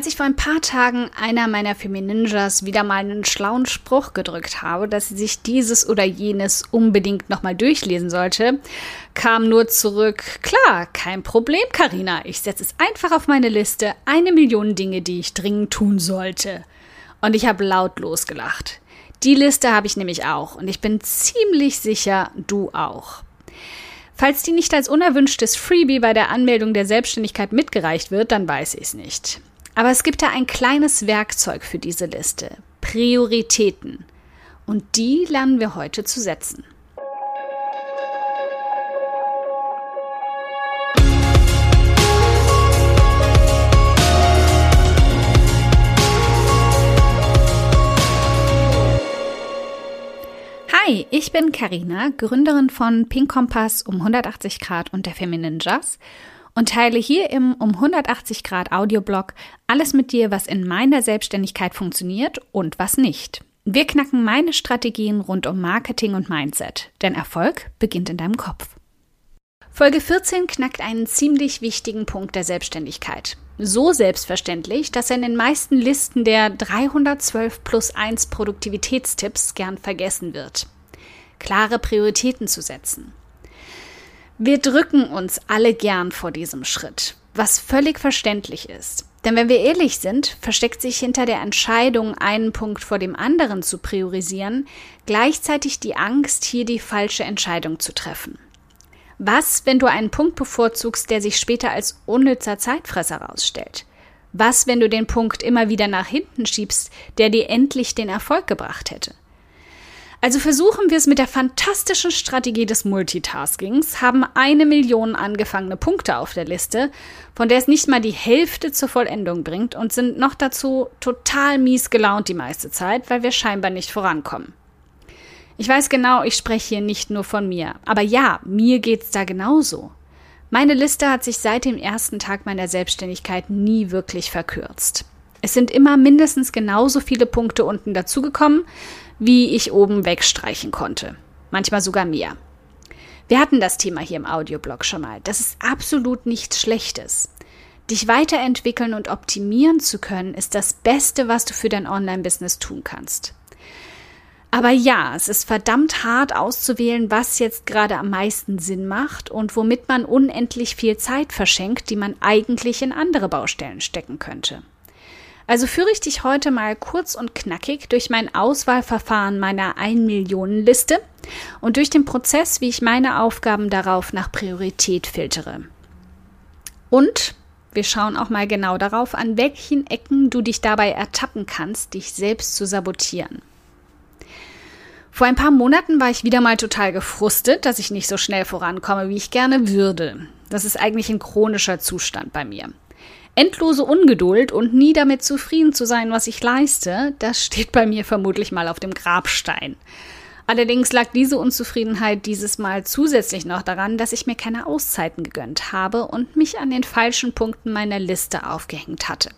Als ich vor ein paar Tagen einer meiner Femininjas wieder mal einen schlauen Spruch gedrückt habe, dass sie sich dieses oder jenes unbedingt nochmal durchlesen sollte, kam nur zurück, klar, kein Problem, Karina, ich setze es einfach auf meine Liste, eine Million Dinge, die ich dringend tun sollte. Und ich habe laut losgelacht. Die Liste habe ich nämlich auch und ich bin ziemlich sicher, du auch. Falls die nicht als unerwünschtes Freebie bei der Anmeldung der Selbstständigkeit mitgereicht wird, dann weiß ich es nicht. Aber es gibt da ein kleines Werkzeug für diese Liste. Prioritäten. Und die lernen wir heute zu setzen. Hi, ich bin Karina, Gründerin von Pink Kompass um 180 Grad und der Feminine Jazz und teile hier im um 180 Grad Audioblog alles mit dir, was in meiner Selbstständigkeit funktioniert und was nicht. Wir knacken meine Strategien rund um Marketing und Mindset, denn Erfolg beginnt in deinem Kopf. Folge 14 knackt einen ziemlich wichtigen Punkt der Selbstständigkeit. So selbstverständlich, dass er in den meisten Listen der 312 plus 1 Produktivitätstipps gern vergessen wird. Klare Prioritäten zu setzen. Wir drücken uns alle gern vor diesem Schritt, was völlig verständlich ist. Denn wenn wir ehrlich sind, versteckt sich hinter der Entscheidung, einen Punkt vor dem anderen zu priorisieren, gleichzeitig die Angst, hier die falsche Entscheidung zu treffen. Was, wenn du einen Punkt bevorzugst, der sich später als unnützer Zeitfresser herausstellt? Was, wenn du den Punkt immer wieder nach hinten schiebst, der dir endlich den Erfolg gebracht hätte? Also versuchen wir es mit der fantastischen Strategie des Multitaskings, haben eine Million angefangene Punkte auf der Liste, von der es nicht mal die Hälfte zur Vollendung bringt und sind noch dazu total mies gelaunt die meiste Zeit, weil wir scheinbar nicht vorankommen. Ich weiß genau, ich spreche hier nicht nur von mir, aber ja, mir geht's da genauso. Meine Liste hat sich seit dem ersten Tag meiner Selbstständigkeit nie wirklich verkürzt. Es sind immer mindestens genauso viele Punkte unten dazugekommen, wie ich oben wegstreichen konnte. Manchmal sogar mehr. Wir hatten das Thema hier im Audioblog schon mal. Das ist absolut nichts Schlechtes. Dich weiterentwickeln und optimieren zu können, ist das Beste, was du für dein Online-Business tun kannst. Aber ja, es ist verdammt hart auszuwählen, was jetzt gerade am meisten Sinn macht und womit man unendlich viel Zeit verschenkt, die man eigentlich in andere Baustellen stecken könnte. Also führe ich dich heute mal kurz und knackig durch mein Auswahlverfahren meiner 1 Millionen Liste und durch den Prozess, wie ich meine Aufgaben darauf nach Priorität filtere. Und wir schauen auch mal genau darauf, an welchen Ecken du dich dabei ertappen kannst, dich selbst zu sabotieren. Vor ein paar Monaten war ich wieder mal total gefrustet, dass ich nicht so schnell vorankomme, wie ich gerne würde. Das ist eigentlich ein chronischer Zustand bei mir. Endlose Ungeduld und nie damit zufrieden zu sein, was ich leiste, das steht bei mir vermutlich mal auf dem Grabstein. Allerdings lag diese Unzufriedenheit dieses Mal zusätzlich noch daran, dass ich mir keine Auszeiten gegönnt habe und mich an den falschen Punkten meiner Liste aufgehängt hatte.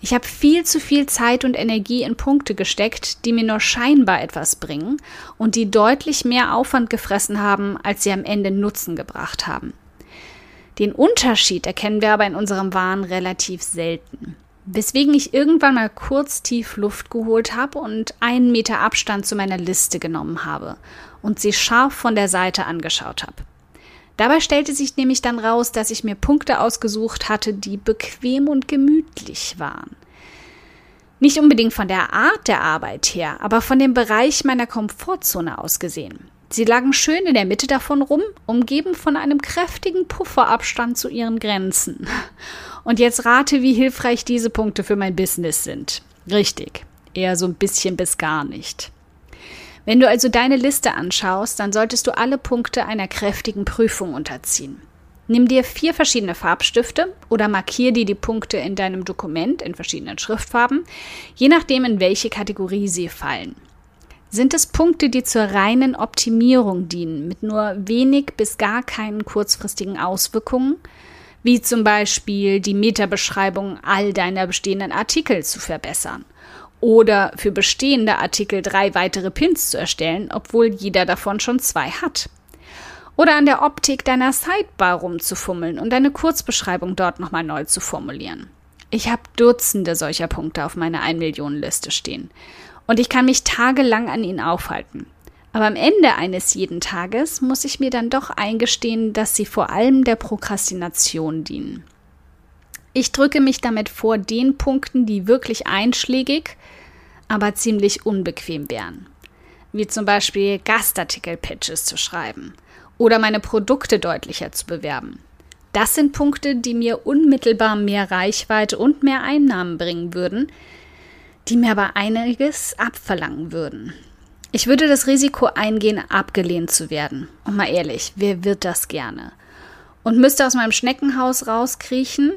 Ich habe viel zu viel Zeit und Energie in Punkte gesteckt, die mir nur scheinbar etwas bringen und die deutlich mehr Aufwand gefressen haben, als sie am Ende Nutzen gebracht haben. Den Unterschied erkennen wir aber in unserem Wahn relativ selten. Weswegen ich irgendwann mal kurz tief Luft geholt habe und einen Meter Abstand zu meiner Liste genommen habe und sie scharf von der Seite angeschaut habe. Dabei stellte sich nämlich dann raus, dass ich mir Punkte ausgesucht hatte, die bequem und gemütlich waren. Nicht unbedingt von der Art der Arbeit her, aber von dem Bereich meiner Komfortzone aus gesehen. Sie lagen schön in der Mitte davon rum, umgeben von einem kräftigen Pufferabstand zu ihren Grenzen. Und jetzt rate, wie hilfreich diese Punkte für mein Business sind. Richtig, eher so ein bisschen bis gar nicht. Wenn du also deine Liste anschaust, dann solltest du alle Punkte einer kräftigen Prüfung unterziehen. Nimm dir vier verschiedene Farbstifte oder markier dir die Punkte in deinem Dokument in verschiedenen Schriftfarben, je nachdem, in welche Kategorie sie fallen. Sind es Punkte, die zur reinen Optimierung dienen, mit nur wenig bis gar keinen kurzfristigen Auswirkungen, wie zum Beispiel die Metabeschreibung all deiner bestehenden Artikel zu verbessern oder für bestehende Artikel drei weitere Pins zu erstellen, obwohl jeder davon schon zwei hat? Oder an der Optik deiner Sidebar rumzufummeln und deine Kurzbeschreibung dort nochmal neu zu formulieren? Ich habe Dutzende solcher Punkte auf meiner 1 Millionen Liste stehen. Und ich kann mich tagelang an ihnen aufhalten. Aber am Ende eines jeden Tages muss ich mir dann doch eingestehen, dass sie vor allem der Prokrastination dienen. Ich drücke mich damit vor den Punkten, die wirklich einschlägig, aber ziemlich unbequem wären. Wie zum Beispiel Gastartikel-Pitches zu schreiben oder meine Produkte deutlicher zu bewerben. Das sind Punkte, die mir unmittelbar mehr Reichweite und mehr Einnahmen bringen würden, die mir aber einiges abverlangen würden. Ich würde das Risiko eingehen, abgelehnt zu werden. Und mal ehrlich, wer wird das gerne? Und müsste aus meinem Schneckenhaus rauskriechen,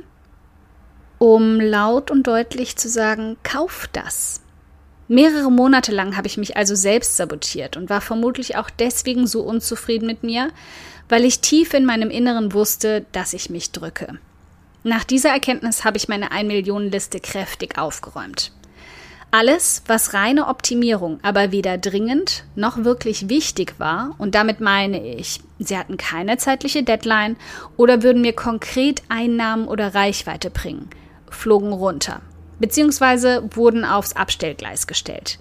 um laut und deutlich zu sagen, kauf das. Mehrere Monate lang habe ich mich also selbst sabotiert und war vermutlich auch deswegen so unzufrieden mit mir, weil ich tief in meinem Inneren wusste, dass ich mich drücke. Nach dieser Erkenntnis habe ich meine 1 Millionen Liste kräftig aufgeräumt. Alles, was reine Optimierung aber weder dringend noch wirklich wichtig war, und damit meine ich, sie hatten keine zeitliche Deadline oder würden mir konkret Einnahmen oder Reichweite bringen, flogen runter, beziehungsweise wurden aufs Abstellgleis gestellt.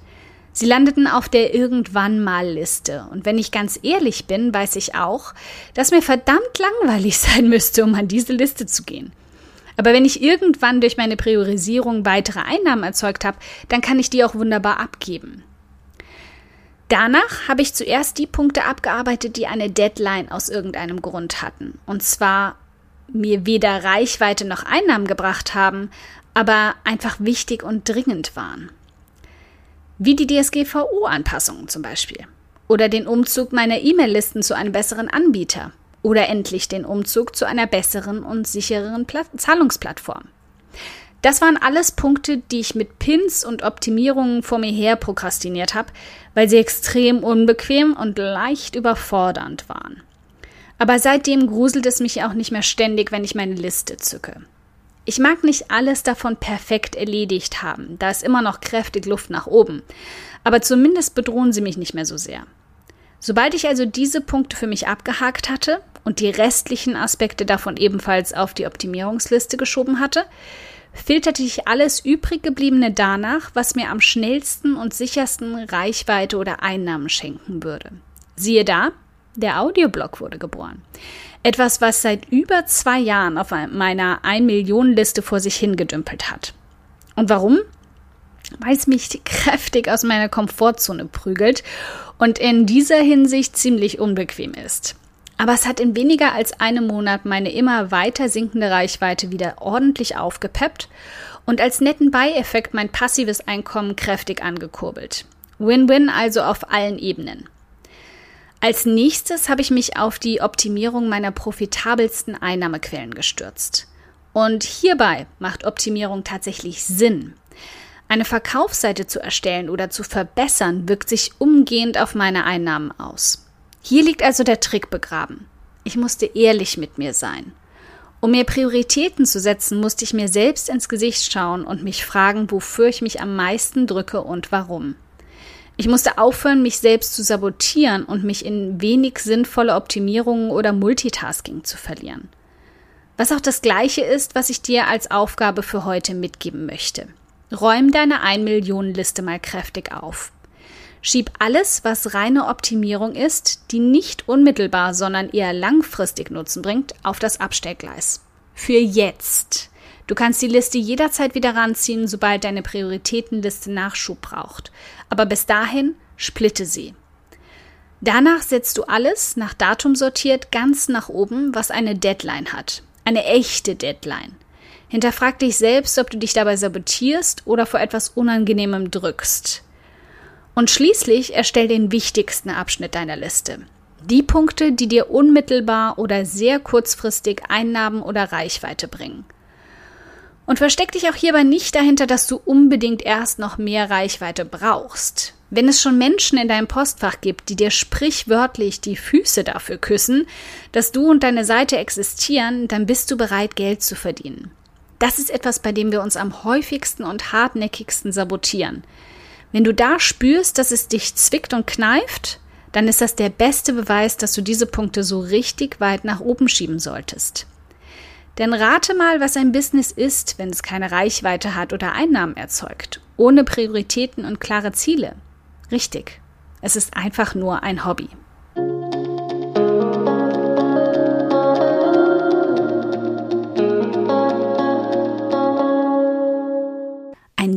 Sie landeten auf der Irgendwann mal Liste. Und wenn ich ganz ehrlich bin, weiß ich auch, dass mir verdammt langweilig sein müsste, um an diese Liste zu gehen. Aber wenn ich irgendwann durch meine Priorisierung weitere Einnahmen erzeugt habe, dann kann ich die auch wunderbar abgeben. Danach habe ich zuerst die Punkte abgearbeitet, die eine Deadline aus irgendeinem Grund hatten. Und zwar mir weder Reichweite noch Einnahmen gebracht haben, aber einfach wichtig und dringend waren wie die DSGVO-Anpassungen zum Beispiel. Oder den Umzug meiner E-Mail-Listen zu einem besseren Anbieter. Oder endlich den Umzug zu einer besseren und sichereren Pla Zahlungsplattform. Das waren alles Punkte, die ich mit Pins und Optimierungen vor mir her prokrastiniert habe, weil sie extrem unbequem und leicht überfordernd waren. Aber seitdem gruselt es mich auch nicht mehr ständig, wenn ich meine Liste zücke. Ich mag nicht alles davon perfekt erledigt haben, da ist immer noch kräftig Luft nach oben, aber zumindest bedrohen sie mich nicht mehr so sehr. Sobald ich also diese Punkte für mich abgehakt hatte und die restlichen Aspekte davon ebenfalls auf die Optimierungsliste geschoben hatte, filterte ich alles übrig gebliebene danach, was mir am schnellsten und sichersten Reichweite oder Einnahmen schenken würde. Siehe da, der Audioblog wurde geboren. Etwas, was seit über zwei Jahren auf meiner 1-Millionen-Liste vor sich hingedümpelt hat. Und warum? Weil es mich kräftig aus meiner Komfortzone prügelt und in dieser Hinsicht ziemlich unbequem ist. Aber es hat in weniger als einem Monat meine immer weiter sinkende Reichweite wieder ordentlich aufgepeppt und als netten Beieffekt mein passives Einkommen kräftig angekurbelt. Win-win also auf allen Ebenen. Als nächstes habe ich mich auf die Optimierung meiner profitabelsten Einnahmequellen gestürzt. Und hierbei macht Optimierung tatsächlich Sinn. Eine Verkaufsseite zu erstellen oder zu verbessern wirkt sich umgehend auf meine Einnahmen aus. Hier liegt also der Trick begraben. Ich musste ehrlich mit mir sein. Um mir Prioritäten zu setzen, musste ich mir selbst ins Gesicht schauen und mich fragen, wofür ich mich am meisten drücke und warum. Ich musste aufhören, mich selbst zu sabotieren und mich in wenig sinnvolle Optimierungen oder Multitasking zu verlieren. Was auch das Gleiche ist, was ich dir als Aufgabe für heute mitgeben möchte. Räum deine 1 Millionen Liste mal kräftig auf. Schieb alles, was reine Optimierung ist, die nicht unmittelbar, sondern eher langfristig Nutzen bringt, auf das Abstellgleis. Für jetzt. Du kannst die Liste jederzeit wieder ranziehen, sobald deine Prioritätenliste Nachschub braucht. Aber bis dahin splitte sie. Danach setzt du alles nach Datum sortiert ganz nach oben, was eine Deadline hat. Eine echte Deadline. Hinterfrag dich selbst, ob du dich dabei sabotierst oder vor etwas Unangenehmem drückst. Und schließlich erstell den wichtigsten Abschnitt deiner Liste. Die Punkte, die dir unmittelbar oder sehr kurzfristig Einnahmen oder Reichweite bringen. Und versteck dich auch hierbei nicht dahinter, dass du unbedingt erst noch mehr Reichweite brauchst. Wenn es schon Menschen in deinem Postfach gibt, die dir sprichwörtlich die Füße dafür küssen, dass du und deine Seite existieren, dann bist du bereit, Geld zu verdienen. Das ist etwas, bei dem wir uns am häufigsten und hartnäckigsten sabotieren. Wenn du da spürst, dass es dich zwickt und kneift, dann ist das der beste Beweis, dass du diese Punkte so richtig weit nach oben schieben solltest. Denn rate mal, was ein Business ist, wenn es keine Reichweite hat oder Einnahmen erzeugt, ohne Prioritäten und klare Ziele. Richtig, es ist einfach nur ein Hobby.